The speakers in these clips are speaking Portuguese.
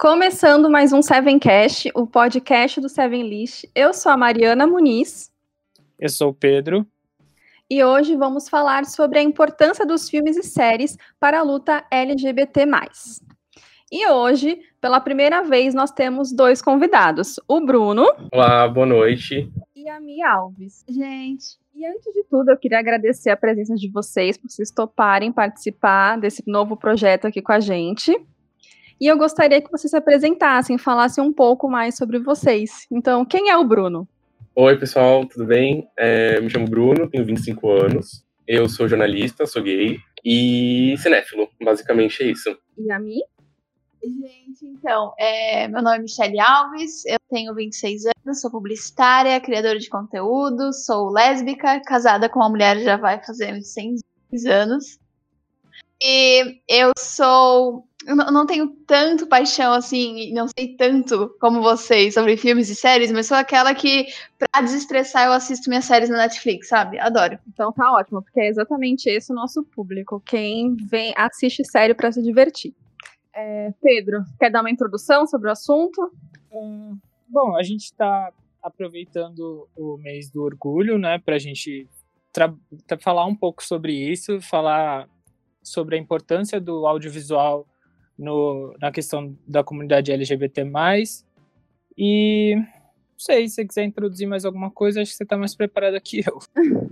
Começando mais um Sevencast, o podcast do Seven List. Eu sou a Mariana Muniz. Eu sou o Pedro. E hoje vamos falar sobre a importância dos filmes e séries para a luta LGBT+. E hoje, pela primeira vez, nós temos dois convidados. O Bruno. Olá, boa noite. E a Mia Alves. Gente. E antes de tudo, eu queria agradecer a presença de vocês, por vocês toparem participar desse novo projeto aqui com a gente. E eu gostaria que vocês se apresentassem, falassem um pouco mais sobre vocês. Então, quem é o Bruno? Oi, pessoal, tudo bem? É, me chamo Bruno, tenho 25 anos. Eu sou jornalista, sou gay e cinéfilo, basicamente é isso. E a Mi? Gente, então, é, meu nome é Michelle Alves, eu tenho 26 anos, sou publicitária, criadora de conteúdo, sou lésbica, casada com uma mulher já vai fazer 100 anos. E eu sou eu não tenho tanto paixão assim, não sei tanto como vocês sobre filmes e séries, mas sou aquela que, pra desestressar, eu assisto minhas séries na Netflix, sabe? Adoro. Então tá ótimo, porque é exatamente esse o nosso público, quem vem assiste série para se divertir. É, Pedro, quer dar uma introdução sobre o assunto? Hum, bom, a gente está aproveitando o mês do orgulho, né, para a gente falar um pouco sobre isso, falar sobre a importância do audiovisual no, na questão da comunidade LGBT+. E não sei, se você quiser introduzir mais alguma coisa, acho que você está mais preparada que eu.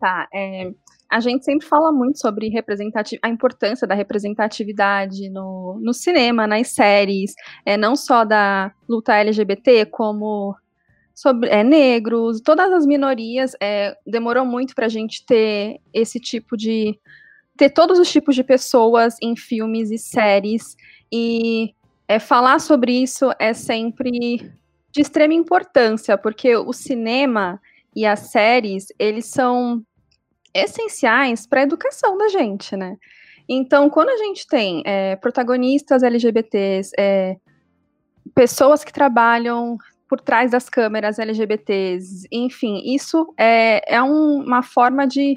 tá, é, a gente sempre fala muito sobre a importância da representatividade no, no cinema, nas séries, é, não só da luta LGBT, como sobre é, negros, todas as minorias. É, demorou muito para a gente ter esse tipo de ter todos os tipos de pessoas em filmes e séries e é, falar sobre isso é sempre de extrema importância, porque o cinema e as séries, eles são essenciais para a educação da gente, né? Então, quando a gente tem é, protagonistas LGBTs, é, pessoas que trabalham por trás das câmeras LGBTs, enfim, isso é, é um, uma forma de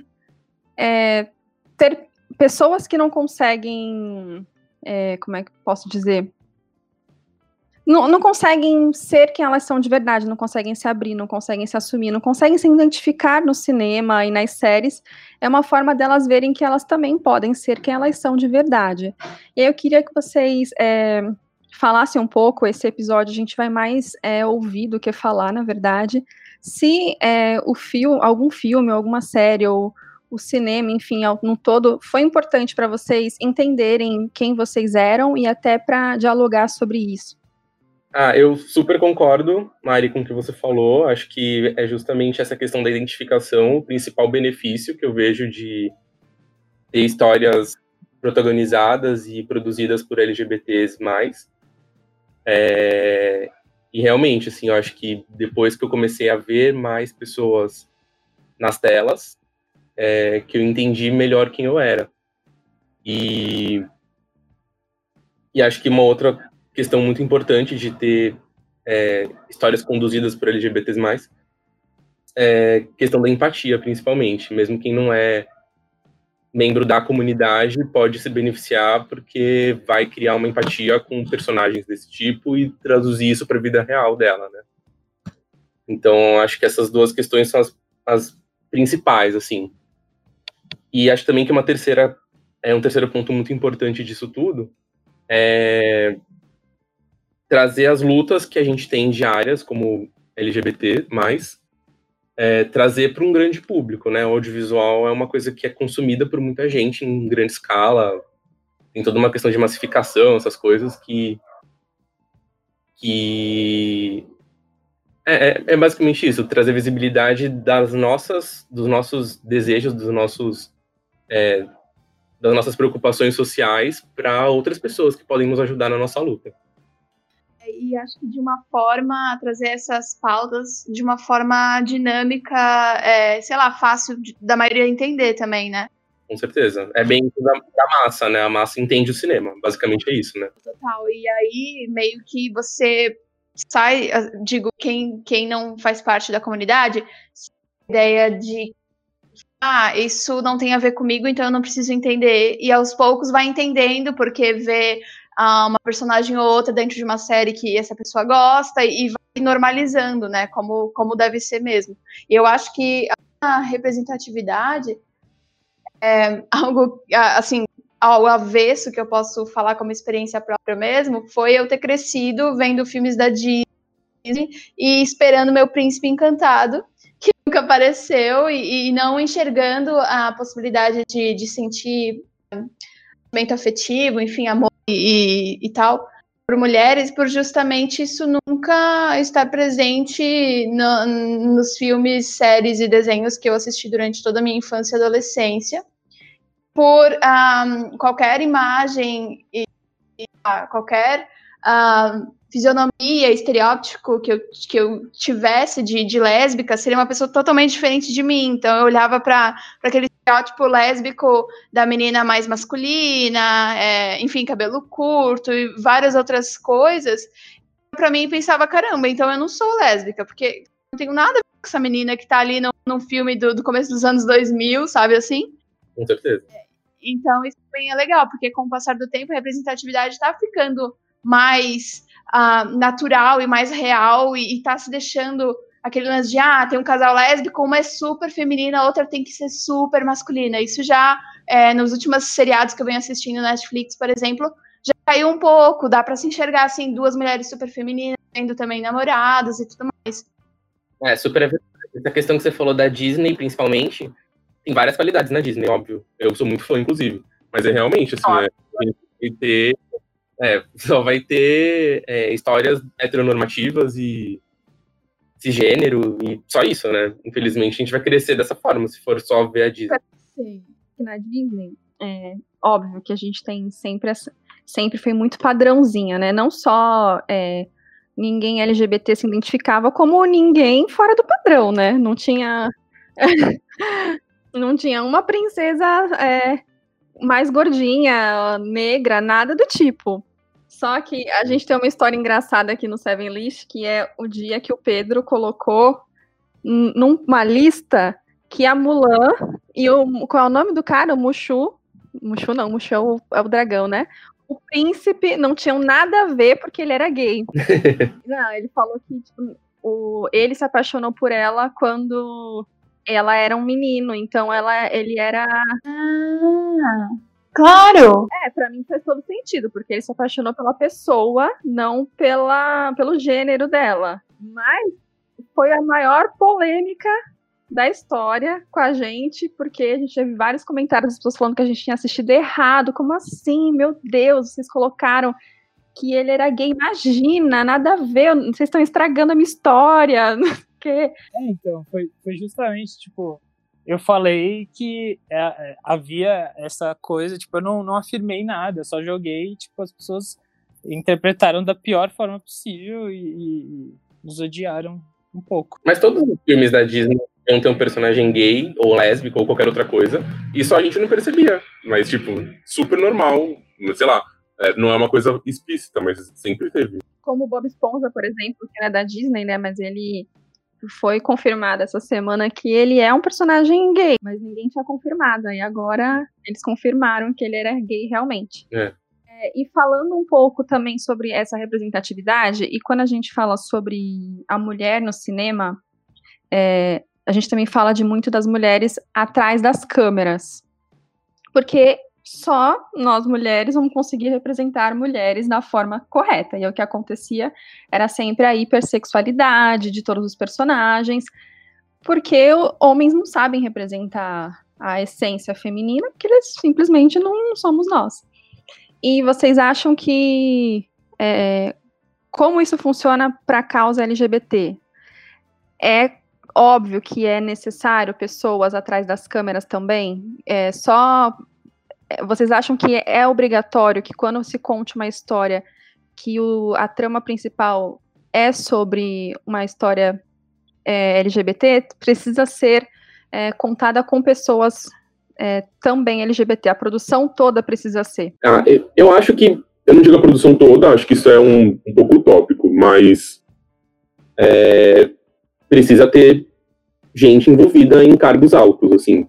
é, ter pessoas que não conseguem. É, como é que posso dizer? Não, não, conseguem ser quem elas são de verdade, não conseguem se abrir, não conseguem se assumir, não conseguem se identificar no cinema e nas séries, é uma forma delas verem que elas também podem ser quem elas são de verdade. E aí eu queria que vocês é, falassem um pouco, esse episódio a gente vai mais é, ouvir do que falar, na verdade, se é, o filme, algum filme, alguma série ou o cinema, enfim, no todo, foi importante para vocês entenderem quem vocês eram e até para dialogar sobre isso? Ah, eu super concordo, Mari, com o que você falou. Acho que é justamente essa questão da identificação o principal benefício que eu vejo de ter histórias protagonizadas e produzidas por LGBTs mais. É, e realmente, assim, eu acho que depois que eu comecei a ver mais pessoas nas telas, é, que eu entendi melhor quem eu era. E, e acho que uma outra questão muito importante de ter é, histórias conduzidas por LGBTs+, é questão da empatia, principalmente. Mesmo quem não é membro da comunidade pode se beneficiar porque vai criar uma empatia com personagens desse tipo e traduzir isso para a vida real dela, né? Então, acho que essas duas questões são as, as principais, assim. E acho também que uma terceira é um terceiro ponto muito importante disso tudo é trazer as lutas que a gente tem diárias como LGBT, mais é, trazer para um grande público, né? O audiovisual é uma coisa que é consumida por muita gente em grande escala, tem toda uma questão de massificação, essas coisas que que é, é, é basicamente isso, trazer visibilidade das nossas, dos nossos desejos, dos nossos é, das nossas preocupações sociais para outras pessoas que podem nos ajudar na nossa luta. E acho que de uma forma, trazer essas pautas de uma forma dinâmica, é, sei lá, fácil de, da maioria entender também, né? Com certeza. É bem da, da, massa, né? A massa entende o cinema. Basicamente é isso, né? Total. E aí, meio que você sai, digo, quem, quem não faz parte da comunidade, ideia de ah, isso não tem a ver comigo, então eu não preciso entender. E aos poucos vai entendendo, porque vê uh, uma personagem ou outra dentro de uma série que essa pessoa gosta e vai normalizando, né? Como, como deve ser mesmo. E eu acho que a representatividade é algo, assim, ao avesso que eu posso falar como experiência própria mesmo, foi eu ter crescido vendo filmes da Disney e esperando meu príncipe encantado, que nunca apareceu, e, e não enxergando a possibilidade de, de sentir sentimento afetivo, enfim, amor e, e, tal, por mulheres, por justamente isso nunca estar presente no, nos filmes, séries e desenhos que eu assisti durante toda a minha infância e adolescência por um, qualquer imagem e, e uh, qualquer uh, fisionomia, estereótipo que eu, que eu tivesse de, de lésbica, seria uma pessoa totalmente diferente de mim. Então, eu olhava para aquele estereótipo lésbico da menina mais masculina, é, enfim, cabelo curto e várias outras coisas. Para mim, pensava, caramba, então eu não sou lésbica, porque não tenho nada a ver com essa menina que está ali no, no filme do, do começo dos anos 2000, sabe assim? Com certeza. Então, isso também é legal, porque com o passar do tempo, a representatividade está ficando mais uh, natural e mais real e está se deixando aquele lance de, ah, tem um casal lésbico, uma é super feminina, a outra tem que ser super masculina. Isso já, é, nos últimos seriados que eu venho assistindo na Netflix, por exemplo, já caiu um pouco, dá para se enxergar, assim, duas mulheres super femininas, tendo também namorados e tudo mais. É, super Essa questão que você falou da Disney, principalmente, tem várias qualidades na Disney, óbvio. Eu sou muito fã, inclusive. Mas é realmente, assim, é, vai ter, é, só vai ter é, histórias heteronormativas e cisgênero e só isso, né? Infelizmente, a gente vai crescer dessa forma, se for só ver a Disney. Sim, na Disney, é óbvio que a gente tem sempre essa, sempre foi muito padrãozinha, né? Não só é, ninguém LGBT se identificava como ninguém fora do padrão, né? Não tinha não tinha uma princesa é, mais gordinha, negra, nada do tipo. Só que a gente tem uma história engraçada aqui no Seven List, que é o dia que o Pedro colocou numa lista que a Mulan e o. Qual é o nome do cara? O Mushu. Mushu não, Mushu é o, é o dragão, né? O príncipe não tinham nada a ver porque ele era gay. não, ele falou que tipo, o, ele se apaixonou por ela quando ela era um menino, então ela, ele era. Ah, claro! É, pra mim faz todo sentido, porque ele se apaixonou pela pessoa, não pela, pelo gênero dela. Mas foi a maior polêmica da história com a gente, porque a gente teve vários comentários das pessoas falando que a gente tinha assistido errado. Como assim? Meu Deus, vocês colocaram que ele era gay. Imagina, nada a ver, vocês estão estragando a minha história. quê. É, então, foi, foi justamente, tipo, eu falei que é, é, havia essa coisa, tipo, eu não, não afirmei nada, eu só joguei, tipo, as pessoas interpretaram da pior forma possível e, e nos odiaram um pouco. Mas todos os filmes da Disney iam ter um personagem gay ou lésbico ou qualquer outra coisa, e só a gente não percebia. Mas, tipo, super normal, sei lá, é, não é uma coisa explícita, mas sempre teve. Como o Bob Esponja, por exemplo, que é da Disney, né, mas ele foi confirmado essa semana que ele é um personagem gay, mas ninguém tinha confirmado. E agora eles confirmaram que ele era gay realmente. É. É, e falando um pouco também sobre essa representatividade, e quando a gente fala sobre a mulher no cinema, é, a gente também fala de muito das mulheres atrás das câmeras. Porque só nós mulheres vamos conseguir representar mulheres da forma correta. E o que acontecia era sempre a hipersexualidade de todos os personagens, porque homens não sabem representar a essência feminina, porque eles simplesmente não somos nós. E vocês acham que é, como isso funciona para a causa LGBT? É óbvio que é necessário pessoas atrás das câmeras também. É só vocês acham que é obrigatório que quando se conte uma história que o, a trama principal é sobre uma história é, LGBT, precisa ser é, contada com pessoas é, também LGBT. A produção toda precisa ser. Ah, eu acho que, eu não digo a produção toda, acho que isso é um, um pouco utópico, mas é, precisa ter gente envolvida em cargos altos, assim,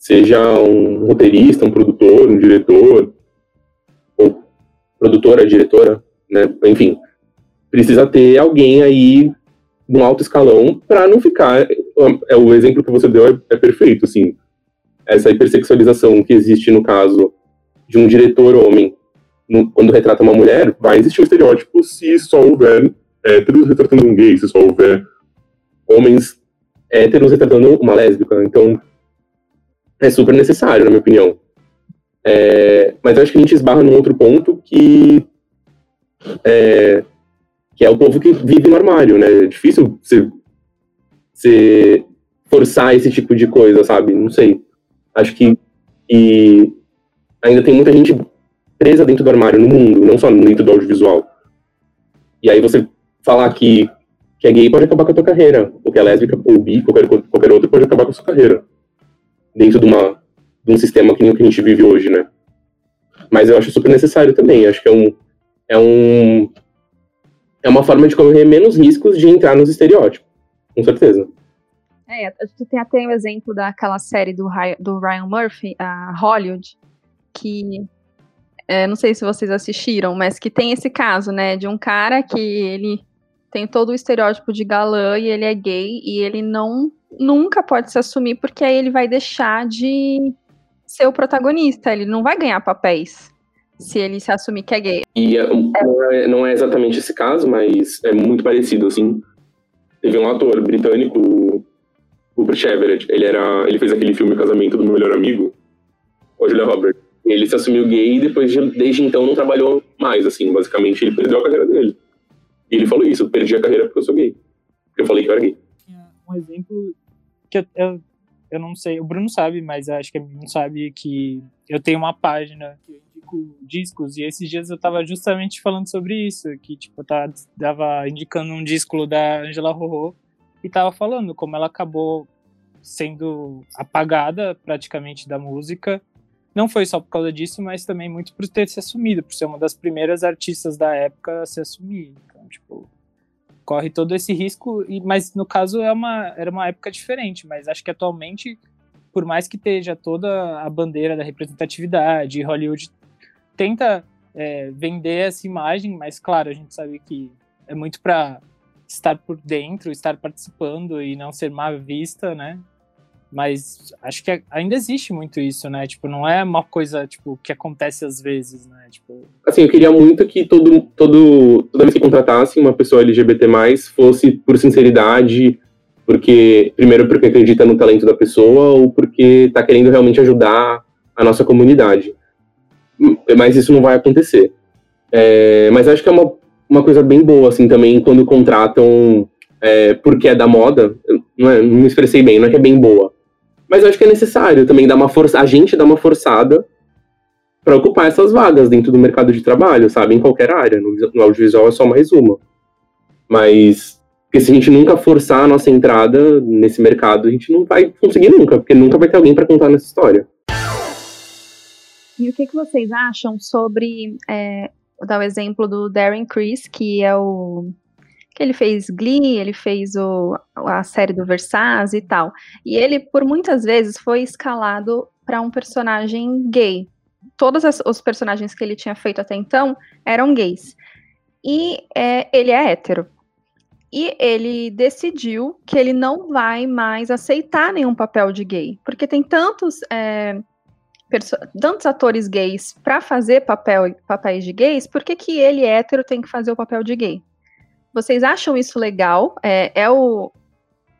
seja um roteirista, um produtor, um diretor, ou produtora, diretora, né? Enfim, precisa ter alguém aí no alto escalão para não ficar. É o exemplo que você deu é, é perfeito, assim. Essa hipersexualização que existe no caso de um diretor homem no, quando retrata uma mulher, vai existir um estereótipo se só houver héteros retratando um gay, se só houver homens héteros retratando uma lésbica. Então, é super necessário, na minha opinião. É, mas eu acho que a gente esbarra num outro ponto que é, que é o povo que vive no armário, né? É difícil você, você forçar esse tipo de coisa, sabe? Não sei. Acho que e ainda tem muita gente presa dentro do armário no mundo, não só dentro do audiovisual. E aí você falar que, que é gay pode acabar com a tua carreira, ou que é lésbica ou bi, qualquer, qualquer outro pode acabar com a sua carreira. Dentro de, uma, de um sistema que nem o que a gente vive hoje, né? Mas eu acho super necessário também. Acho que é um, é um é uma forma de correr menos riscos de entrar nos estereótipos, com certeza. É, gente tem até o exemplo daquela série do, do Ryan Murphy, a Hollywood, que é, não sei se vocês assistiram, mas que tem esse caso, né, de um cara que ele tem todo o estereótipo de galã e ele é gay e ele não nunca pode se assumir porque aí ele vai deixar de ser o protagonista, ele não vai ganhar papéis se ele se assumir que é gay. E é, não, é, não é exatamente esse caso, mas é muito parecido, assim. Teve um ator britânico, o Rupert Everett, ele, era, ele fez aquele filme Casamento do Meu Melhor Amigo, a Julia Roberts. Ele se assumiu gay e depois, de, desde então, não trabalhou mais, assim. Basicamente, ele perdeu a carreira dele. E ele falou isso, perdi a carreira porque eu sou gay. Eu falei que eu era gay. Um exemplo que eu, eu, eu não sei, o Bruno sabe, mas acho que ele não sabe que eu tenho uma página que eu indico discos e esses dias eu tava justamente falando sobre isso, que tipo, eu tava indicando um disco da Angela Rorô e tava falando como ela acabou sendo apagada praticamente da música. Não foi só por causa disso, mas também muito por ter se assumido, por ser uma das primeiras artistas da época a se assumir. Tipo, corre todo esse risco, e, mas no caso é uma, era uma época diferente, mas acho que atualmente, por mais que esteja toda a bandeira da representatividade, Hollywood tenta é, vender essa imagem, mas claro, a gente sabe que é muito para estar por dentro, estar participando e não ser mal vista, né? Mas acho que ainda existe muito isso, né? Tipo, não é uma coisa, tipo, que acontece às vezes, né? Tipo... Assim, eu queria muito que todo, todo, toda vez que contratasse uma pessoa LGBT+, fosse por sinceridade, porque, primeiro porque acredita no talento da pessoa, ou porque tá querendo realmente ajudar a nossa comunidade. Mas isso não vai acontecer. É, mas acho que é uma, uma coisa bem boa, assim, também, quando contratam é, porque é da moda, não, é, não me expressei bem, não é que é bem boa, mas eu acho que é necessário também dar uma força, a gente dar uma forçada para ocupar essas vagas dentro do mercado de trabalho, sabe? Em qualquer área. No, no audiovisual é só mais uma. Mas porque se a gente nunca forçar a nossa entrada nesse mercado, a gente não vai conseguir nunca, porque nunca vai ter alguém para contar nessa história. E o que, que vocês acham sobre, é, vou dar o exemplo do Darren Criss, que é o ele fez Glee, ele fez o, a série do Versace e tal. E ele, por muitas vezes, foi escalado para um personagem gay. Todos as, os personagens que ele tinha feito até então eram gays. E é, ele é hétero. E ele decidiu que ele não vai mais aceitar nenhum papel de gay. Porque tem tantos. É, tantos atores gays para fazer papel, papéis de gays, por que, que ele hétero tem que fazer o papel de gay? Vocês acham isso legal? É, é o,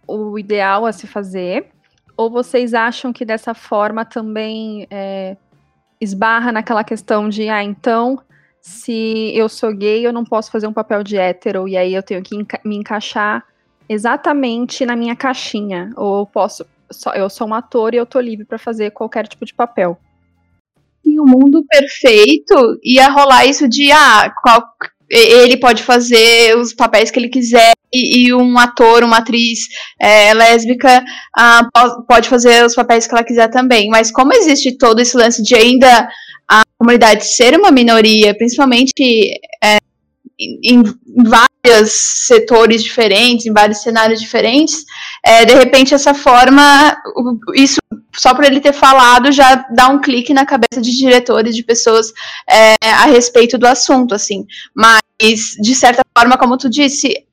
o ideal a se fazer? Ou vocês acham que dessa forma também é, esbarra naquela questão de, ah, então, se eu sou gay, eu não posso fazer um papel de hétero, e aí eu tenho que enca me encaixar exatamente na minha caixinha? Ou eu posso, só, eu sou um ator e eu tô livre para fazer qualquer tipo de papel? Em um mundo perfeito, ia rolar isso de, ah, qual, ele pode fazer os papéis que ele quiser e, e um ator, uma atriz é, lésbica uh, pode fazer os papéis que ela quiser também. Mas como existe todo esse lance de ainda a comunidade ser uma minoria, principalmente é, em, em, vários setores diferentes, em vários cenários diferentes, é, de repente essa forma, isso só por ele ter falado já dá um clique na cabeça de diretores, de pessoas é, a respeito do assunto, assim. Mas, de certa forma, como tu disse,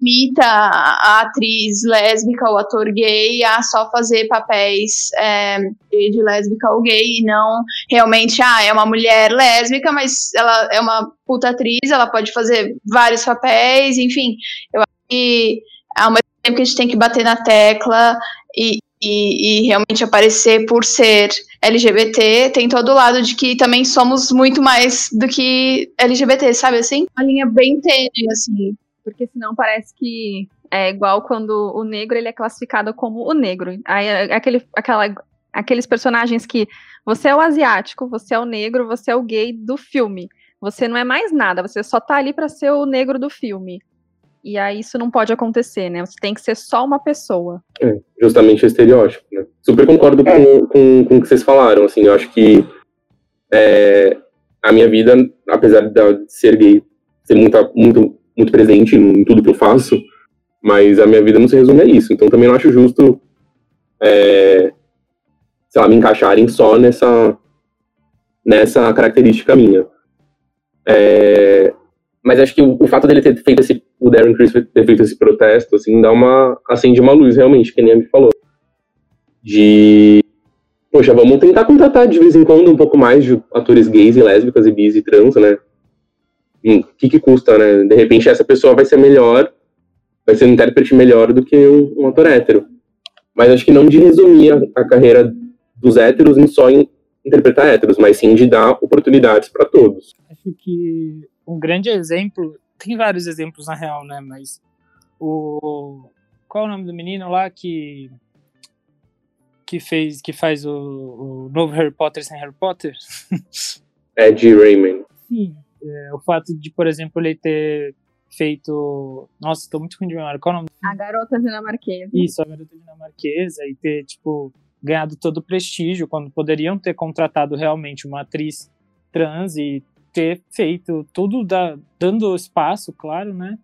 limita a atriz lésbica ou ator gay a só fazer papéis é, de lésbica ou gay e não realmente, ah, é uma mulher lésbica, mas ela é uma puta atriz, ela pode fazer vários papéis, enfim. Eu acho que ao mesmo tempo que a gente tem que bater na tecla e, e, e realmente aparecer por ser LGBT, tem todo o lado de que também somos muito mais do que LGBT, sabe assim? Uma linha bem tênue, assim porque senão parece que é igual quando o negro ele é classificado como o negro. Aí é aquele, aquela, aqueles personagens que você é o asiático, você é o negro, você é o gay do filme. Você não é mais nada, você só tá ali para ser o negro do filme. E aí isso não pode acontecer, né? Você tem que ser só uma pessoa. É, justamente o estereótipo, né? Super concordo é. com, com, com o que vocês falaram, assim, eu acho que é, a minha vida, apesar de ser gay, ser muito, muito muito presente em tudo que eu faço, mas a minha vida não se resume a isso. Então também não acho justo, é, sei lá, me encaixarem só nessa, nessa característica minha. É, mas acho que o, o, fato dele ter feito esse, o Darren Criss ter feito esse protesto, assim, dá uma, acende uma luz realmente, que nem a me falou. De, poxa, vamos tentar contratar de vez em quando um pouco mais de atores gays e lésbicas e bis e trans, né? o que, que custa, né? De repente essa pessoa vai ser melhor, vai ser um intérprete melhor do que um, um ator hétero. Mas acho que não de resumir a, a carreira dos héteros em só em interpretar héteros, mas sim de dar oportunidades para todos. Acho que um grande exemplo, tem vários exemplos na real, né? Mas o qual é o nome do menino lá que que fez que faz o, o novo Harry Potter sem Harry Potter? Ed Raymond. Sim, é, o fato de, por exemplo, ele ter feito. Nossa, estou muito ruim de memória. Qual é o nome? A garota dinamarquesa. Isso, a garota dinamarquesa. E ter, tipo, ganhado todo o prestígio, quando poderiam ter contratado realmente uma atriz trans e ter feito tudo da, dando espaço, claro, né?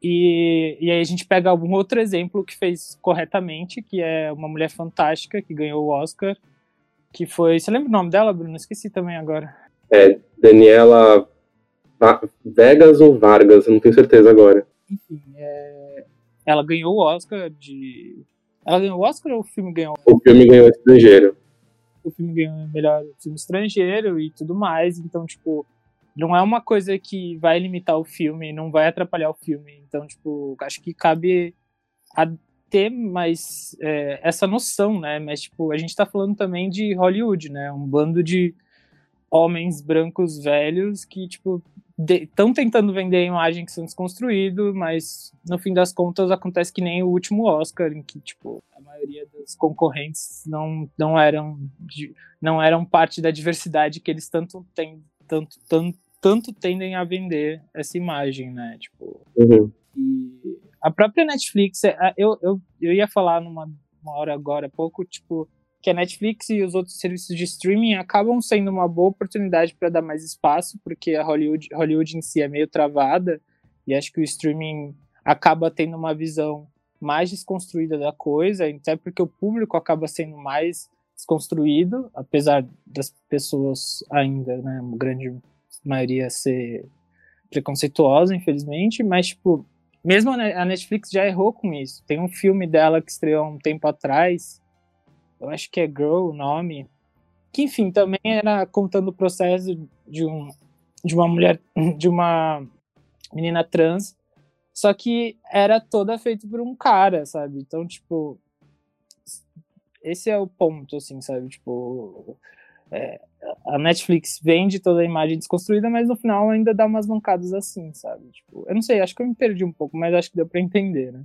E, e aí a gente pega algum outro exemplo que fez corretamente, que é uma mulher fantástica que ganhou o Oscar, que foi. Você lembra o nome dela, Bruno? Esqueci também agora. É Daniela Vegas ou Vargas, não tenho certeza agora. Enfim, é... ela ganhou o Oscar de. Ela ganhou o Oscar ou o filme ganhou? O filme ganhou estrangeiro. O filme ganhou melhor filme estrangeiro e tudo mais, então, tipo, não é uma coisa que vai limitar o filme, não vai atrapalhar o filme. Então, tipo, acho que cabe a ter mais é, essa noção, né? Mas, tipo, a gente tá falando também de Hollywood, né? Um bando de homens brancos velhos que, tipo, estão tentando vender a imagem que são desconstruídos, mas no fim das contas acontece que nem o último Oscar, em que tipo a maioria dos concorrentes não, não eram não eram parte da diversidade que eles tanto tem, tanto, tanto, tanto tendem a vender essa imagem, né? Tipo, uhum. e a própria Netflix, é, eu, eu, eu ia falar numa uma hora agora, pouco, tipo, que a Netflix e os outros serviços de streaming acabam sendo uma boa oportunidade para dar mais espaço, porque a Hollywood, Hollywood em si é meio travada, e acho que o streaming acaba tendo uma visão mais desconstruída da coisa, até porque o público acaba sendo mais desconstruído, apesar das pessoas ainda, né, a grande maioria ser preconceituosa, infelizmente, mas, tipo, mesmo a Netflix já errou com isso. Tem um filme dela que estreou um tempo atrás, eu acho que é Girl o nome, que enfim, também era contando o processo de, um, de uma mulher, de uma menina trans, só que era toda feita por um cara, sabe? Então, tipo, esse é o ponto, assim, sabe? Tipo, é, a Netflix vende toda a imagem desconstruída, mas no final ainda dá umas mancadas assim, sabe? Tipo, eu não sei, acho que eu me perdi um pouco, mas acho que deu pra entender, né?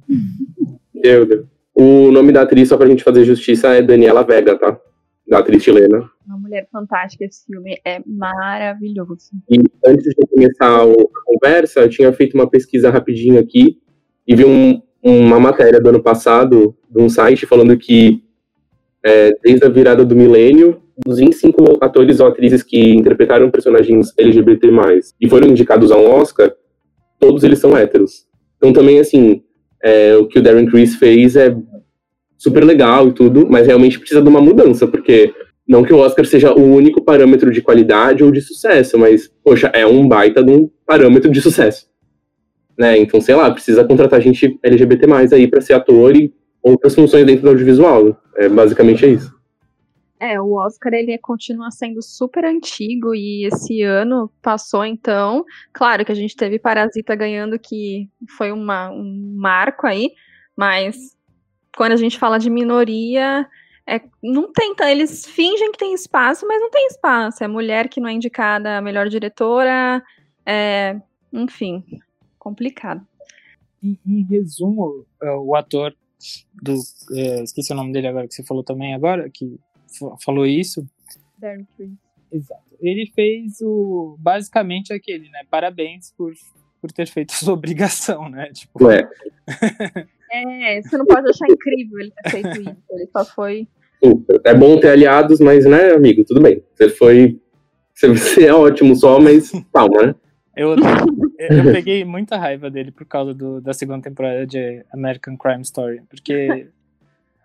Deu, deu. O nome da atriz, só pra gente fazer justiça, é Daniela Vega, tá? Da atriz chilena. Uma mulher fantástica, esse filme é maravilhoso. E antes de começar a conversa, eu tinha feito uma pesquisa rapidinho aqui e vi um, uma matéria do ano passado de um site falando que é, desde a virada do milênio, dos 25 atores ou atrizes que interpretaram personagens LGBT+, e foram indicados a um Oscar, todos eles são héteros. Então também, assim, é, o que o Darren Criss fez é super legal e tudo, mas realmente precisa de uma mudança, porque não que o Oscar seja o único parâmetro de qualidade ou de sucesso, mas, poxa, é um baita de um parâmetro de sucesso. Né? Então, sei lá, precisa contratar gente LGBT aí para ser ator e outras funções dentro do audiovisual. É, basicamente é isso. É, o Oscar ele continua sendo super antigo e esse ano passou então, claro que a gente teve Parasita ganhando que foi uma, um marco aí, mas quando a gente fala de minoria, é, não tem, eles fingem que tem espaço, mas não tem espaço. É mulher que não é indicada a melhor diretora, é, enfim, complicado. Em, em resumo, é, o ator do, é, esqueci o nome dele agora que você falou também agora, que falou isso. Darren Exato. Ele fez o basicamente aquele, né? Parabéns por, por ter feito sua obrigação, né? Tipo... É. é, você não pode achar incrível ele ter feito isso. Ele só foi. É bom ter aliados, mas, né, amigo, tudo bem. Você foi. Você é ótimo só, mas calma, né? Eu, eu peguei muita raiva dele por causa do, da segunda temporada de American Crime Story, porque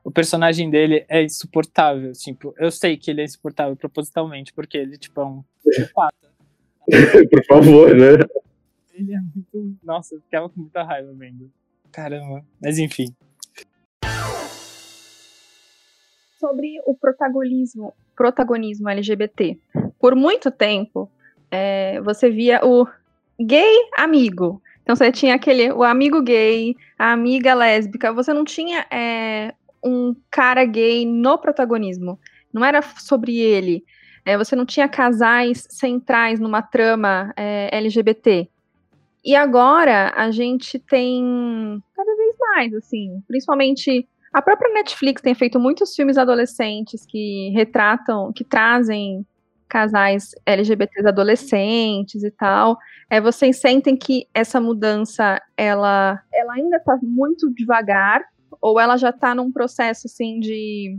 o personagem dele é insuportável. Tipo, eu sei que ele é insuportável propositalmente, porque ele, tipo, é um psicopata. Por favor, né? Ele é muito. Nossa, eu ficava com muita raiva vendo. Caramba. Mas enfim. Sobre o protagonismo, protagonismo LGBT. Por muito tempo, é, você via o gay amigo. Então você tinha aquele, o amigo gay, a amiga lésbica. Você não tinha é, um cara gay no protagonismo. Não era sobre ele. É, você não tinha casais centrais numa trama é, LGBT. E agora a gente tem cada vez mais, assim, principalmente a própria Netflix tem feito muitos filmes adolescentes que retratam, que trazem casais LGBTs adolescentes e tal. É, vocês sentem que essa mudança ela, ela ainda está muito devagar ou ela já está num processo assim de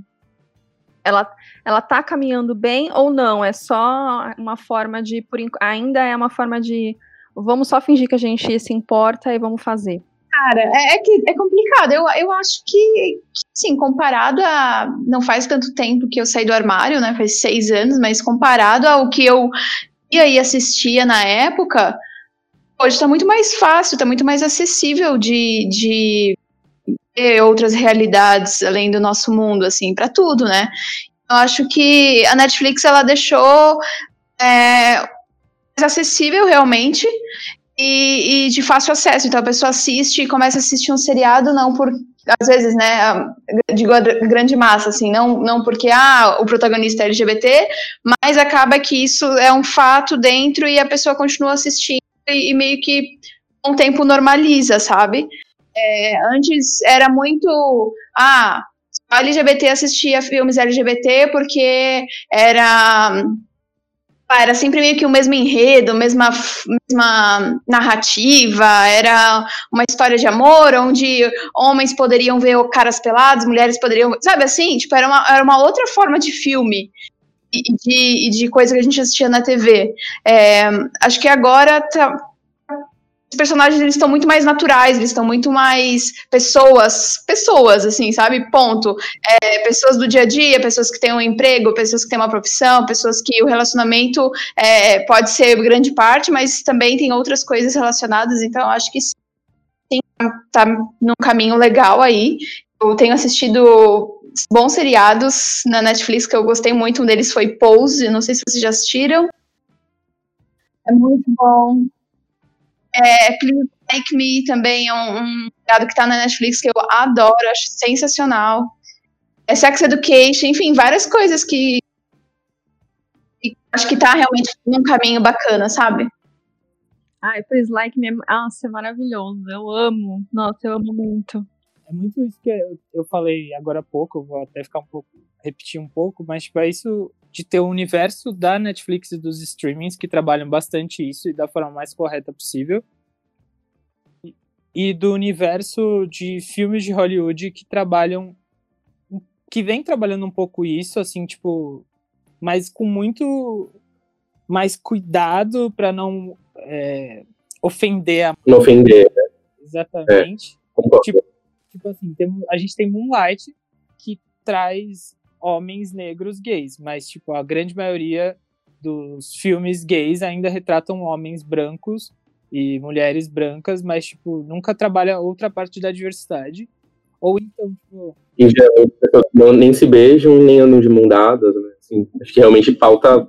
ela ela tá caminhando bem ou não? É só uma forma de por ainda é uma forma de vamos só fingir que a gente se importa e vamos fazer. Cara, é, é que é complicado. Eu, eu acho que, sim, comparado a. Não faz tanto tempo que eu saí do armário, né? Faz seis anos, mas comparado ao que eu ia e assistia na época, hoje está muito mais fácil, está muito mais acessível de, de outras realidades além do nosso mundo, assim, para tudo, né? Eu acho que a Netflix ela deixou é, mais acessível realmente e, e, de fácil acesso. Então a pessoa assiste e começa a assistir um seriado não por às vezes, né, digo a grande massa, assim, não, não porque ah, o protagonista é LGBT, mas acaba que isso é um fato dentro e a pessoa continua assistindo e, e meio que com o tempo normaliza, sabe? É, antes era muito. Ah, a LGBT assistia filmes LGBT porque era. Era sempre meio que o mesmo enredo, mesma, mesma narrativa, era uma história de amor onde homens poderiam ver caras pelados, mulheres poderiam. Sabe assim? Tipo, era uma, era uma outra forma de filme e de, de coisa que a gente assistia na TV. É, acho que agora tá, os personagens eles estão muito mais naturais, eles estão muito mais pessoas, pessoas, assim, sabe? Ponto. É, pessoas do dia a dia, pessoas que têm um emprego, pessoas que têm uma profissão, pessoas que o relacionamento é, pode ser grande parte, mas também tem outras coisas relacionadas, então acho que sim, tá num caminho legal aí. Eu tenho assistido bons seriados na Netflix que eu gostei muito, um deles foi Pose, não sei se vocês já assistiram. É muito bom. É, Please Like Me também é um, um que tá na Netflix que eu adoro, acho sensacional. É Sex Education, enfim, várias coisas que, que acho que tá realmente num caminho bacana, sabe? Ai, Please Like Me, nossa, é maravilhoso, eu amo, nossa, eu amo muito. É muito isso que eu, eu falei agora há pouco, eu vou até ficar um pouco, repetir um pouco, mas tipo, é isso de ter o universo da Netflix e dos streamings que trabalham bastante isso e da forma mais correta possível. E do universo de filmes de Hollywood que trabalham. que vem trabalhando um pouco isso, assim, tipo. Mas com muito mais cuidado para não é, ofender a. Não ofender, né? Exatamente. É, tipo, tipo assim, tem, a gente tem Moonlight, traz homens negros gays, mas tipo a grande maioria dos filmes gays ainda retratam homens brancos e mulheres brancas, mas tipo nunca trabalha outra parte da diversidade. Ou então, tipo, e pessoas nem se beijam, nem andam de mão dadas, né? Assim, acho que realmente falta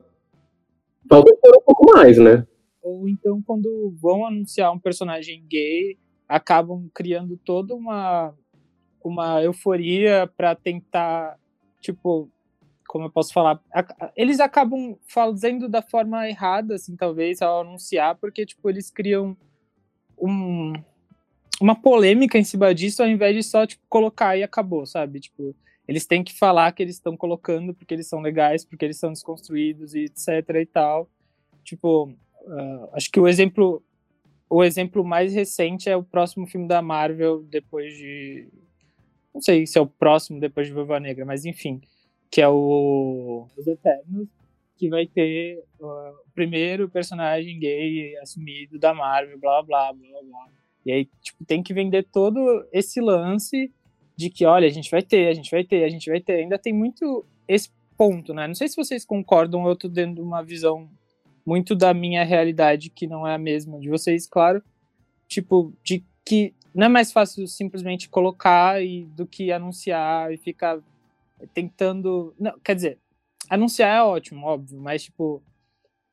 falta um pouco mais, né? Ou então quando vão anunciar um personagem gay, acabam criando toda uma uma euforia para tentar, tipo, como eu posso falar, eles acabam fazendo da forma errada, assim, talvez, ao anunciar, porque, tipo, eles criam um, uma polêmica em cima disso, ao invés de só, tipo, colocar e acabou, sabe? Tipo, eles têm que falar que eles estão colocando porque eles são legais, porque eles são desconstruídos e etc e tal. Tipo, uh, acho que o exemplo o exemplo mais recente é o próximo filme da Marvel depois de não sei se é o próximo depois de Viúva Negra, mas enfim, que é o Os Eternos, que vai ter uh, o primeiro personagem gay assumido da Marvel, blá blá blá blá. E aí, tipo, tem que vender todo esse lance de que, olha, a gente vai ter, a gente vai ter, a gente vai ter. Ainda tem muito esse ponto, né? Não sei se vocês concordam, eu tô dando uma visão muito da minha realidade, que não é a mesma de vocês, claro. Tipo, de que não é mais fácil simplesmente colocar e do que anunciar e ficar tentando. Não, quer dizer, anunciar é ótimo, óbvio, mas tipo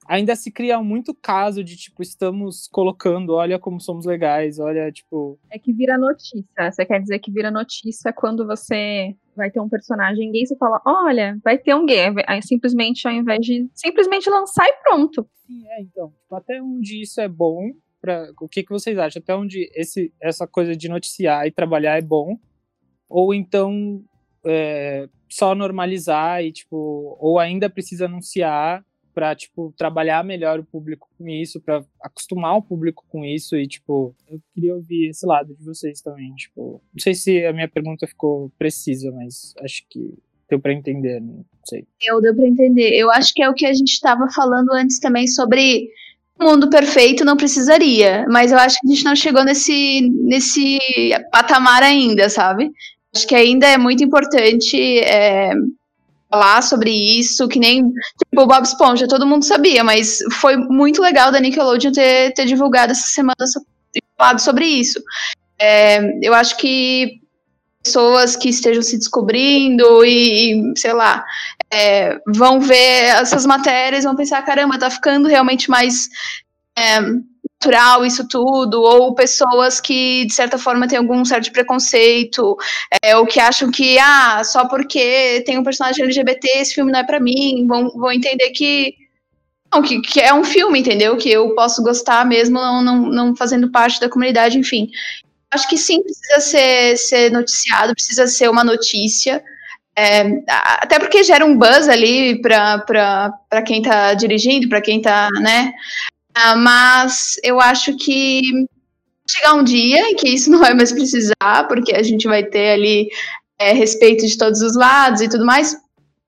ainda se cria muito caso de tipo estamos colocando, olha como somos legais, olha tipo. É que vira notícia. Você quer dizer que vira notícia quando você vai ter um personagem gay, você fala, olha, vai ter um gay. Aí simplesmente, ao invés de simplesmente lançar e pronto. Sim, é, então. Tipo, até onde isso é bom, para o que, que vocês acham? Até onde esse, essa coisa de noticiar e trabalhar é bom? Ou então é, só normalizar e, tipo, ou ainda precisa anunciar para tipo trabalhar melhor o público com isso, para acostumar o público com isso e tipo, eu queria ouvir esse lado de vocês também, tipo, não sei se a minha pergunta ficou precisa, mas acho que deu para entender, não sei. Eu deu para entender. Eu acho que é o que a gente estava falando antes também sobre mundo perfeito não precisaria, mas eu acho que a gente não chegou nesse, nesse patamar ainda, sabe? Acho que ainda é muito importante é, falar sobre isso, que nem tipo, o Bob Esponja, todo mundo sabia, mas foi muito legal da Nickelodeon ter, ter divulgado essa semana e falado sobre isso. É, eu acho que pessoas que estejam se descobrindo e, e sei lá, é, vão ver essas matérias, vão pensar, caramba, tá ficando realmente mais é, natural isso tudo, ou pessoas que, de certa forma, têm algum certo preconceito, é, ou que acham que, ah, só porque tem um personagem LGBT, esse filme não é para mim, vão, vão entender que, não, que, que é um filme, entendeu? Que eu posso gostar mesmo não, não, não fazendo parte da comunidade, enfim. Acho que sim, precisa ser, ser noticiado, precisa ser uma notícia, é, até porque gera um buzz ali para quem está dirigindo, para quem está, né? Ah, mas eu acho que chegar um dia em que isso não vai mais precisar, porque a gente vai ter ali é, respeito de todos os lados e tudo mais.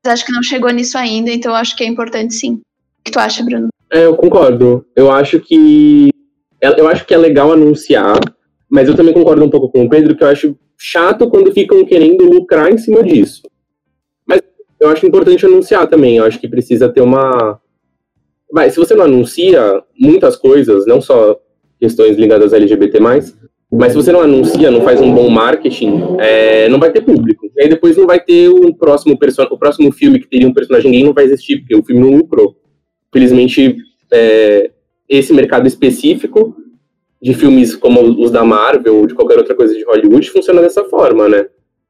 Mas acho que não chegou nisso ainda, então acho que é importante sim. O que tu acha, Bruno? É, eu concordo. Eu acho que é, eu acho que é legal anunciar, mas eu também concordo um pouco com o Pedro que eu acho chato quando ficam querendo lucrar em cima disso. Eu acho importante anunciar também. Eu acho que precisa ter uma vai, se você não anuncia muitas coisas, não só questões ligadas a LGBT+, mas se você não anuncia, não faz um bom marketing, é, não vai ter público. E aí depois não vai ter o próximo, o próximo filme que teria um personagem gay não vai existir, porque o filme não lucrou. Felizmente, é, esse mercado específico de filmes como os da Marvel ou de qualquer outra coisa de Hollywood funciona dessa forma, né?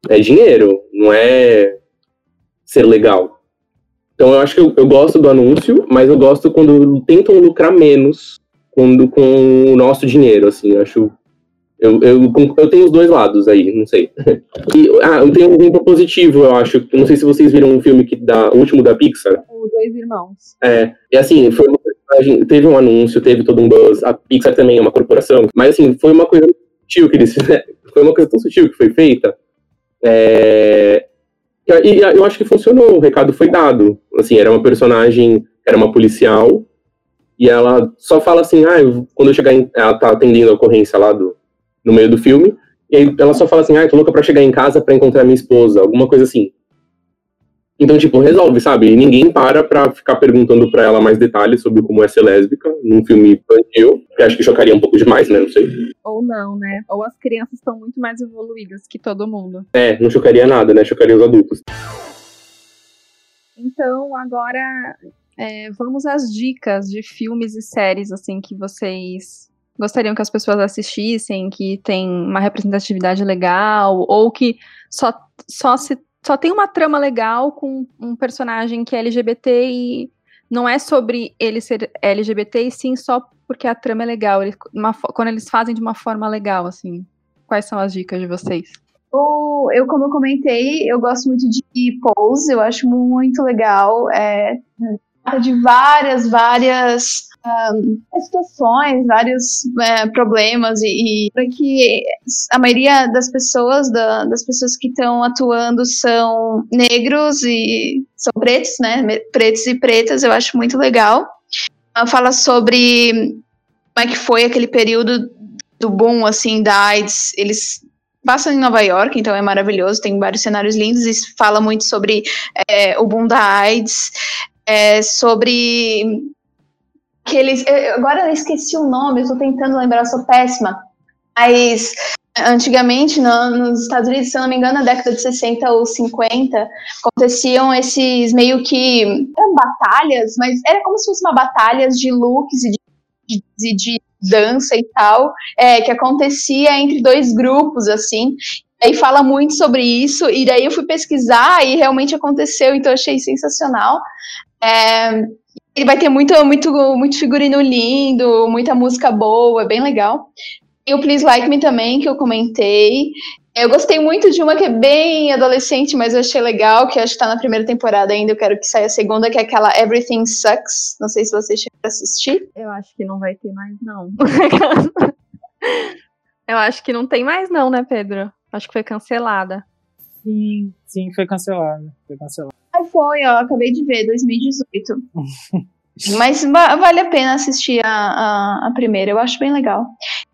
É dinheiro, não é ser legal. Então eu acho que eu, eu, gosto do anúncio, mas eu gosto quando tentam lucrar menos quando com o nosso dinheiro, assim, eu acho. Eu, eu, eu tenho os dois lados aí, não sei. E, ah, eu tenho um positivo, eu acho. Não sei se vocês viram um filme que da, o último da Pixar. O Dois Irmãos. É, e assim, foi uma, teve um anúncio, teve todo um buzz. A Pixar também é uma corporação, mas assim, foi uma coisa sutil que eles fizeram. Foi uma coisa tão sutil que foi feita. É, e eu acho que funcionou, o recado foi dado. Assim, era uma personagem, era uma policial, e ela só fala assim, ah, quando eu chegar em, ela tá atendendo a ocorrência lá do, no meio do filme, e aí ela só fala assim, ah, tô louca pra chegar em casa pra encontrar minha esposa, alguma coisa assim. Então, tipo, resolve, sabe? E ninguém para pra ficar perguntando pra ela mais detalhes sobre como é ser lésbica num filme infantil, que acho que chocaria um pouco demais, né? Não sei. Ou não, né? Ou as crianças estão muito mais evoluídas que todo mundo. É, não chocaria nada, né? Chocaria os adultos. Então, agora é, vamos às dicas de filmes e séries, assim, que vocês gostariam que as pessoas assistissem, que tem uma representatividade legal, ou que só, só se só tem uma trama legal com um personagem que é LGBT e não é sobre ele ser LGBT, e sim só porque a trama é legal, ele, uma, quando eles fazem de uma forma legal, assim. Quais são as dicas de vocês? Eu, como eu comentei, eu gosto muito de Pose, eu acho muito legal. É, de várias, várias um, situações, vários é, problemas e, e para que a maioria das pessoas, da, das pessoas que estão atuando são negros e são pretos, né? Pretos e pretas, eu acho muito legal. Ela fala sobre como é que foi aquele período do boom, assim, da AIDS. Eles passam em Nova York, então é maravilhoso, tem vários cenários lindos e fala muito sobre é, o boom da AIDS, é, sobre aqueles. Eu, agora eu esqueci o nome, eu tô tentando lembrar, sou péssima. Mas antigamente, no, nos Estados Unidos, se eu não me engano, na década de 60 ou 50, aconteciam esses meio que. eram batalhas, mas era como se fosse uma batalhas de looks e de, de, de dança e tal, é, que acontecia entre dois grupos, assim. Aí fala muito sobre isso, e daí eu fui pesquisar e realmente aconteceu, então achei sensacional. É, ele vai ter muito, muito, muito figurino lindo, muita música boa, é bem legal. E o Please Like Me também, que eu comentei. Eu gostei muito de uma que é bem adolescente, mas eu achei legal, que acho que tá na primeira temporada ainda, eu quero que saia a segunda, que é aquela Everything Sucks. Não sei se vocês chegaram a assistir. Eu acho que não vai ter mais, não. eu acho que não tem mais, não, né, Pedro? Acho que foi cancelada. Sim, sim, foi cancelada. Foi cancelada. Foi, ó, acabei de ver, 2018. Mas vale a pena assistir a, a, a, primeira, eu acho bem legal.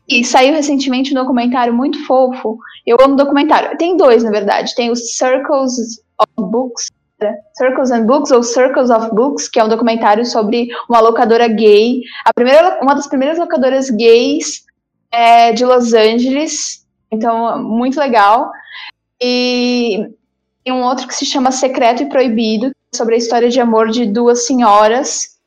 E saiu recentemente um documentário muito fofo. Eu amo documentário. Tem dois, na verdade. Tem os Circles of Books, Circles and Books ou Circles of Books, que é um documentário sobre uma locadora gay. A primeira, uma das primeiras locadoras gays é, de Los Angeles. Então, muito legal. E um outro que se chama Secreto e Proibido, sobre a história de amor de duas senhoras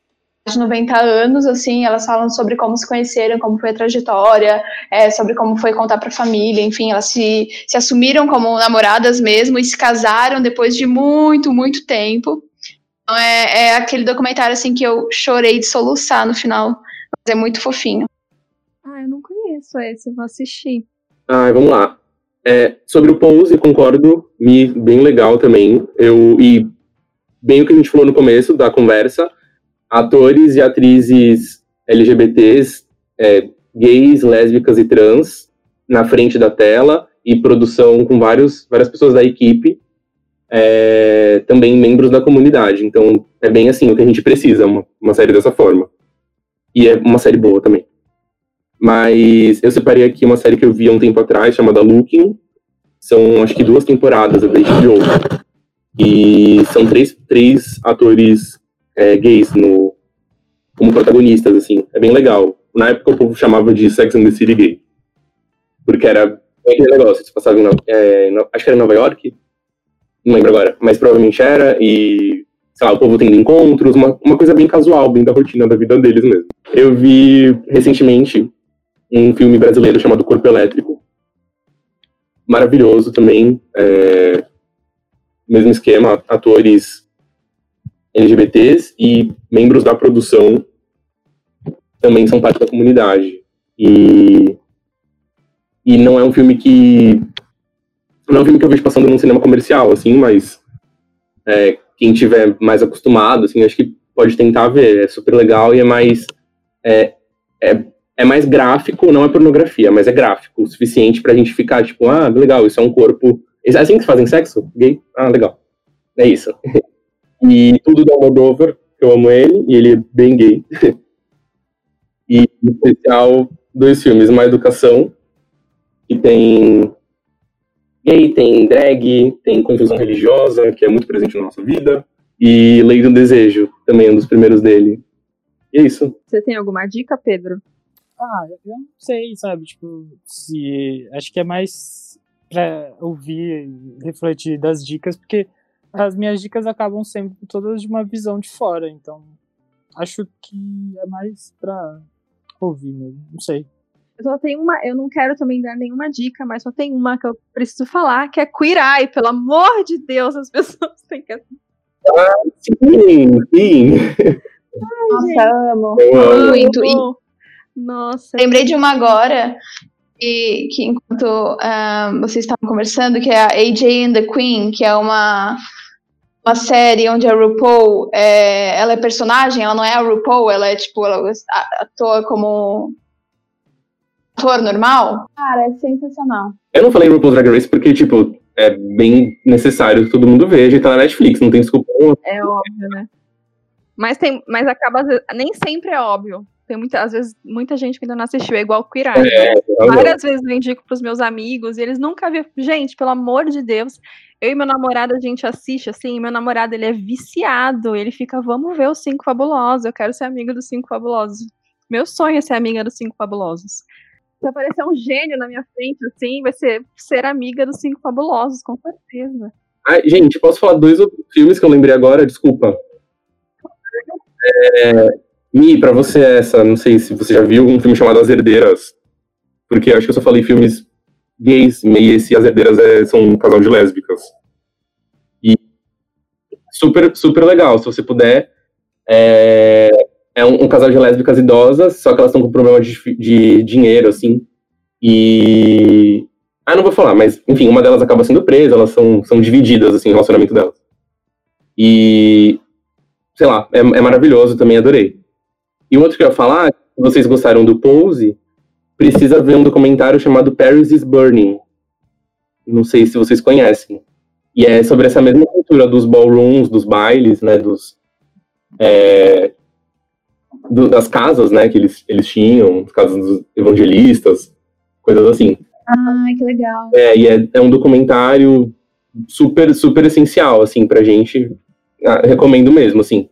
de 90 anos, assim, elas falam sobre como se conheceram, como foi a trajetória, é, sobre como foi contar para a família, enfim, elas se, se assumiram como namoradas mesmo e se casaram depois de muito, muito tempo. Então é, é aquele documentário, assim, que eu chorei de soluçar no final, mas é muito fofinho. Ah, eu não conheço esse, eu vou assistir. Ah, vamos lá. É, sobre o Pose, concordo, me bem legal também. Eu e bem o que a gente falou no começo da conversa, atores e atrizes LGBTs, é, gays, lésbicas e trans na frente da tela e produção com vários, várias pessoas da equipe, é, também membros da comunidade. Então é bem assim o que a gente precisa, uma, uma série dessa forma. E é uma série boa também. Mas eu separei aqui uma série que eu vi há um tempo atrás, chamada Looking. São, acho que, duas temporadas da HBO. E são três, três atores é, gays no, como protagonistas, assim. É bem legal. Na época o povo chamava de Sex and the City Gay. Porque era aquele negócio, se passava em, é, acho que era em Nova York, não lembro agora, mas provavelmente era, e sei lá, o povo tendo encontros, uma, uma coisa bem casual, bem da rotina da vida deles mesmo. Eu vi recentemente um filme brasileiro chamado Corpo Elétrico. Maravilhoso também. É, mesmo esquema, atores LGBTs e membros da produção também são parte da comunidade. E, e não é um filme que. Não é um filme que eu vejo passando num cinema comercial, assim, mas é, quem tiver mais acostumado, assim, acho que pode tentar ver. É super legal e é mais. É, é é mais gráfico, não é pornografia, mas é gráfico o suficiente pra gente ficar, tipo, ah, legal, isso é um corpo. É assim que fazem sexo? Gay? Ah, legal. É isso. E tudo do Almodóvar, eu amo ele, e ele é bem gay. E, em especial, dois filmes, Uma Educação, que tem gay, tem drag, tem confusão religiosa, que é muito presente na nossa vida, e Lei do Desejo, também é um dos primeiros dele. E é isso. Você tem alguma dica, Pedro? Ah, eu não sei, sabe? Tipo, se. Acho que é mais pra ouvir e refletir das dicas, porque as minhas dicas acabam sempre todas de uma visão de fora, então acho que é mais pra ouvir mesmo, não sei. Eu só tenho uma, eu não quero também dar nenhuma dica, mas só tem uma que eu preciso falar, que é Queer Eye, pelo amor de Deus, as pessoas têm que Ah, sim, sim. Nossa, amo. Eu amo. Muito. E Nossa. lembrei de uma agora, que, que enquanto ah, vocês estavam conversando, que é a AJ and the Queen, que é uma, uma série onde a RuPaul, é, ela é personagem, ela não é a RuPaul, ela é tipo, ela atua como ator normal. Cara, é sensacional. Eu não falei RuPaul's Drag Race porque, tipo, é bem necessário que todo mundo veja e tá na Netflix, não tem desculpa. É óbvio, né? Mas tem, mas acaba nem sempre é óbvio. Tem muita, às vezes muita gente que ainda não assistiu, é igual Queer Eye. É, Várias vezes eu indico pros meus amigos e eles nunca viram. Gente, pelo amor de Deus, eu e meu namorado a gente assiste assim. Meu namorado ele é viciado, ele fica, vamos ver os Cinco Fabulosos. Eu quero ser amiga dos Cinco Fabulosos. Meu sonho é ser amiga dos Cinco Fabulosos. Se aparecer um gênio na minha frente, assim, vai ser ser amiga dos Cinco Fabulosos, com certeza. Ai, gente, posso falar dois outros filmes que eu lembrei agora? Desculpa. É, Mi, pra você essa, não sei se você já viu um filme chamado As Herdeiras. Porque acho que eu só falei filmes gays, e esse As Herdeiras é, são um casal de lésbicas. E super, super legal, se você puder. É, é um, um casal de lésbicas idosas, só que elas estão com problema de, de dinheiro, assim. E. Ah, não vou falar, mas enfim, uma delas acaba sendo presa, elas são, são divididas, assim, o relacionamento delas. E. Sei lá, é, é maravilhoso, também adorei. E o outro que eu ia falar, se vocês gostaram do Pose, precisa ver um documentário chamado Paris is Burning. Não sei se vocês conhecem. E é sobre essa mesma cultura dos ballrooms, dos bailes, né, dos, é, do- das casas, né, que eles, eles tinham, as casas dos evangelistas, coisas assim. Ai, que legal. É, e é, é um documentário super, super essencial, assim, pra gente. Ah, recomendo mesmo, assim.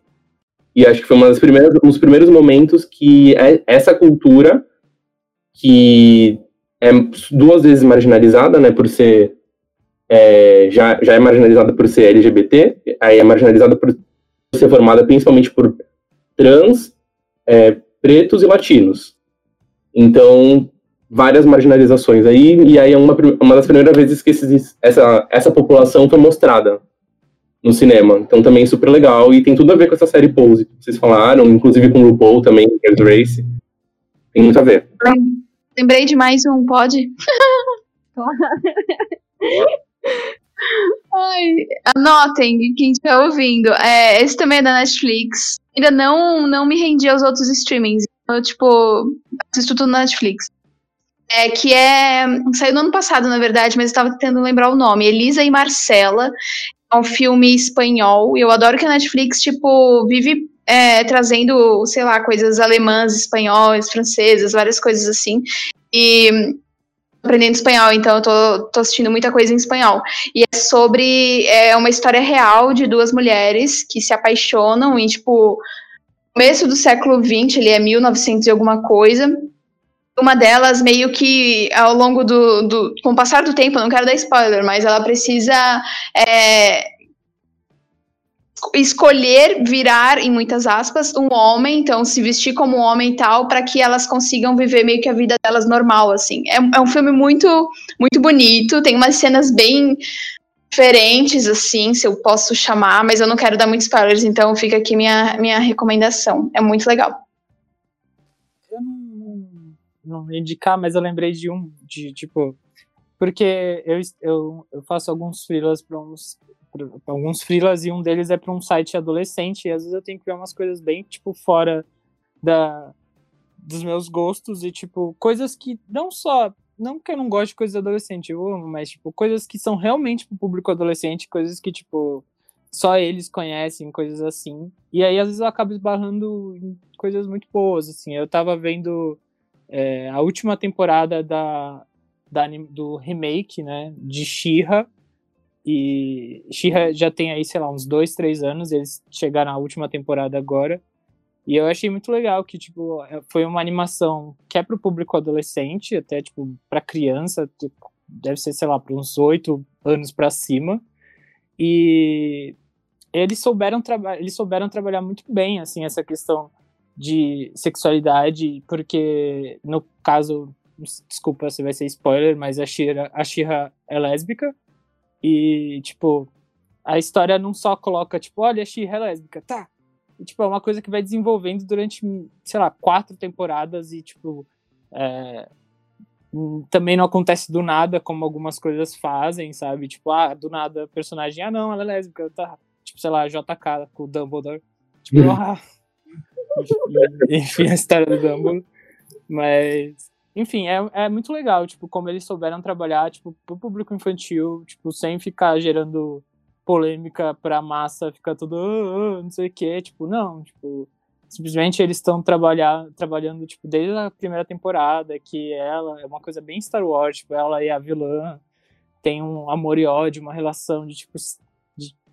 E acho que foi uma das primeiras, um dos primeiros momentos que é essa cultura, que é duas vezes marginalizada, né, por ser. é, já, já é marginalizada por ser LGBT, aí é marginalizada por ser formada principalmente por trans, é, pretos e latinos. Então, várias marginalizações aí, e aí é uma, uma das primeiras vezes que esses, essa, essa população foi mostrada no cinema. Então também é super legal, e tem tudo a ver com essa série Pose, que vocês falaram, inclusive com o RuPaul também, Girls Race. Tem muito a ver. Lembrei de mais um, pode? Ai, anotem, quem estiver ouvindo. É, esse também é da Netflix. Ainda não, não me rendi aos outros streamings. Eu, tipo, assisto tudo na Netflix. É, que é. Saiu no ano passado, na verdade, mas eu tava tentando lembrar o nome. Elisa e Marcela. É um filme espanhol. E eu adoro que a Netflix, tipo, vive é, trazendo, sei lá, coisas alemãs, espanhóis, francesas, várias coisas assim. E aprendendo espanhol, então eu tô, tô assistindo muita coisa em espanhol. E é sobre é uma história real de duas mulheres que se apaixonam em, tipo, começo do século XX, ele é 1900 e alguma coisa. Uma delas, meio que ao longo do, do. Com o passar do tempo, não quero dar spoiler, mas ela precisa é, escolher virar, em muitas aspas, um homem, então se vestir como um homem e tal, para que elas consigam viver meio que a vida delas normal, assim. É, é um filme muito, muito bonito, tem umas cenas bem diferentes, assim, se eu posso chamar, mas eu não quero dar muitos spoilers, então fica aqui minha, minha recomendação. É muito legal. Não, indicar, mas eu lembrei de um, de tipo, porque eu, eu, eu faço alguns freelas para uns pra, alguns freelas e um deles é para um site adolescente e às vezes eu tenho que ver umas coisas bem tipo fora da dos meus gostos e tipo coisas que não só não que eu não gosto de coisas adolescentes, mas tipo coisas que são realmente pro público adolescente, coisas que tipo só eles conhecem, coisas assim. E aí às vezes eu acabo esbarrando em coisas muito boas, assim. Eu tava vendo é, a última temporada da da, do remake, né, de She-Ra, e She-Ra já tem aí, sei lá, uns dois, três anos, eles chegaram na última temporada agora, e eu achei muito legal que, tipo, é, foi uma animação que é pro público adolescente, até, tipo, pra criança, tipo, deve ser, sei lá, para uns oito anos para cima, e eles souberam, eles souberam trabalhar muito bem, assim, essa questão de sexualidade, porque no caso, desculpa se vai ser spoiler, mas a Shira, a Shira é lésbica e tipo a história não só coloca tipo, olha, a Shira é lésbica, tá? E, tipo, é uma coisa que vai desenvolvendo durante, sei lá, quatro temporadas e tipo é, também não acontece do nada como algumas coisas fazem, sabe? Tipo, ah, do nada a personagem, ah, não, ela é lésbica, tá? Tipo, sei lá, JK com o Dumbledore. Tipo, uhum. ah, enfim, a história do Dumbledore. Mas, enfim, é, é muito legal, tipo, como eles souberam trabalhar, tipo, pro público infantil, tipo, sem ficar gerando polêmica pra massa, ficar tudo, oh, oh, não sei o que, tipo, não, tipo, simplesmente eles estão trabalhar, trabalhando, tipo, desde a primeira temporada, que ela é uma coisa bem Star Wars, tipo, ela e a vilã tem um amor e ódio, uma relação de, tipo,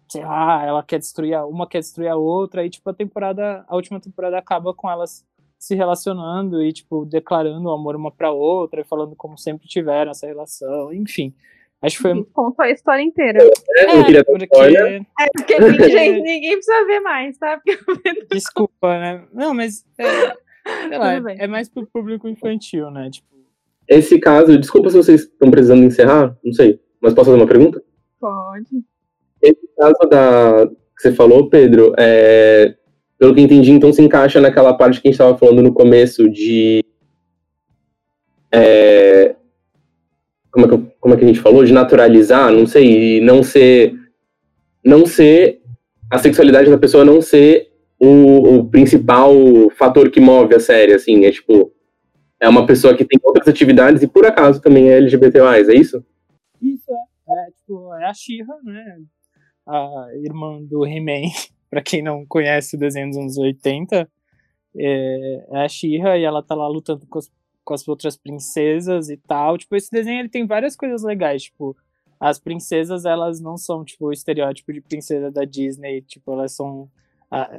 sei lá, ela quer destruir a, uma quer destruir a outra e tipo a temporada, a última temporada acaba com elas se relacionando e tipo declarando o amor uma para outra e falando como sempre tiveram essa relação, enfim. Acho que foi. Contou a história inteira. É, é porque... É, porque, gente, ninguém precisa ver mais, tá? Desculpa, né? Não, mas. É, lá, é mais pro público infantil, né? Tipo... Esse caso, desculpa se vocês estão precisando encerrar, não sei. Mas posso fazer uma pergunta? Pode. Caso da, que você falou, Pedro, é, pelo que entendi, então se encaixa naquela parte que a gente estava falando no começo de. É, como, é que, como é que a gente falou? De naturalizar, não sei, não ser. Não ser. A sexualidade da pessoa não ser o, o principal fator que move a série, assim. É tipo. É uma pessoa que tem outras atividades e por acaso também é LGBT, é isso? Isso, é. é tipo, é a Xirra, né? A irmã do He-Man, para quem não conhece o desenho dos anos 80, é, é a She-Ra e ela tá lá lutando com as, com as outras princesas e tal. Tipo, esse desenho ele tem várias coisas legais, tipo, as princesas, elas não são, tipo, o estereótipo de princesa da Disney, tipo, elas são,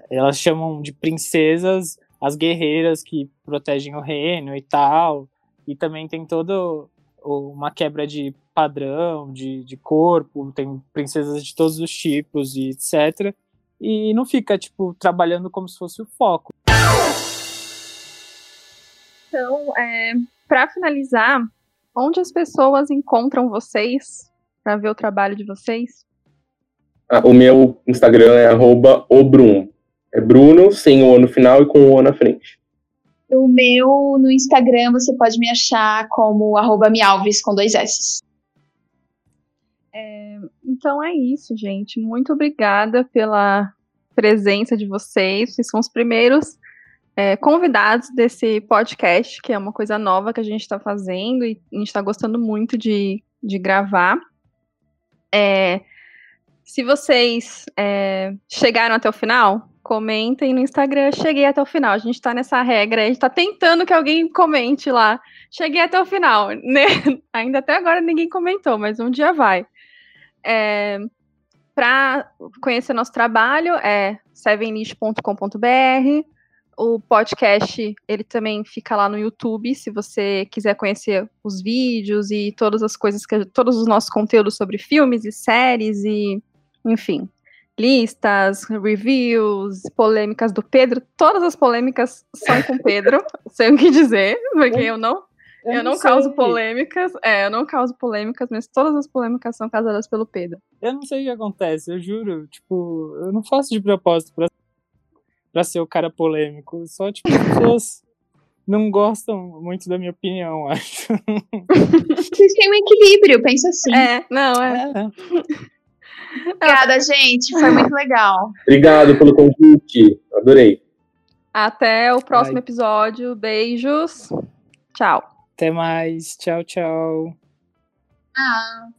elas chamam de princesas as guerreiras que protegem o reino e tal, e também tem todo uma quebra de padrão, de, de corpo, tem princesas de todos os tipos e etc. E não fica, tipo, trabalhando como se fosse o foco. Então, é, para finalizar, onde as pessoas encontram vocês para ver o trabalho de vocês? Ah, o meu Instagram é arroba obrum. É Bruno, sem o O no final e com o O na frente. O meu, no Instagram, você pode me achar como arroba mialves com dois S. É, então é isso, gente. Muito obrigada pela presença de vocês. Vocês são os primeiros é, convidados desse podcast, que é uma coisa nova que a gente está fazendo e a gente está gostando muito de, de gravar. É, se vocês é, chegaram até o final, comentem no Instagram. Cheguei até o final. A gente está nessa regra. A gente está tentando que alguém comente lá. Cheguei até o final. Né? Ainda até agora ninguém comentou, mas um dia vai. É, Para conhecer nosso trabalho é sevenniche.com.br. O podcast ele também fica lá no YouTube, se você quiser conhecer os vídeos e todas as coisas que todos os nossos conteúdos sobre filmes e séries e enfim, listas, reviews, polêmicas do Pedro. Todas as polêmicas são com Pedro, sei o que dizer, porque eu não. Eu, eu não, não causo polêmicas, é, eu não causo polêmicas, mas todas as polêmicas são causadas pelo Pedro. Eu não sei o que acontece, eu juro, tipo, eu não faço de propósito pra, pra ser o cara polêmico, só, tipo, as pessoas não gostam muito da minha opinião, acho. Vocês têm um equilíbrio, pensa assim. É, não, é. é. Obrigada, gente. Foi muito legal. Obrigado pelo convite. Adorei. Até o próximo Ai. episódio. Beijos. Tchau. Até mais. Tchau, tchau. Ah.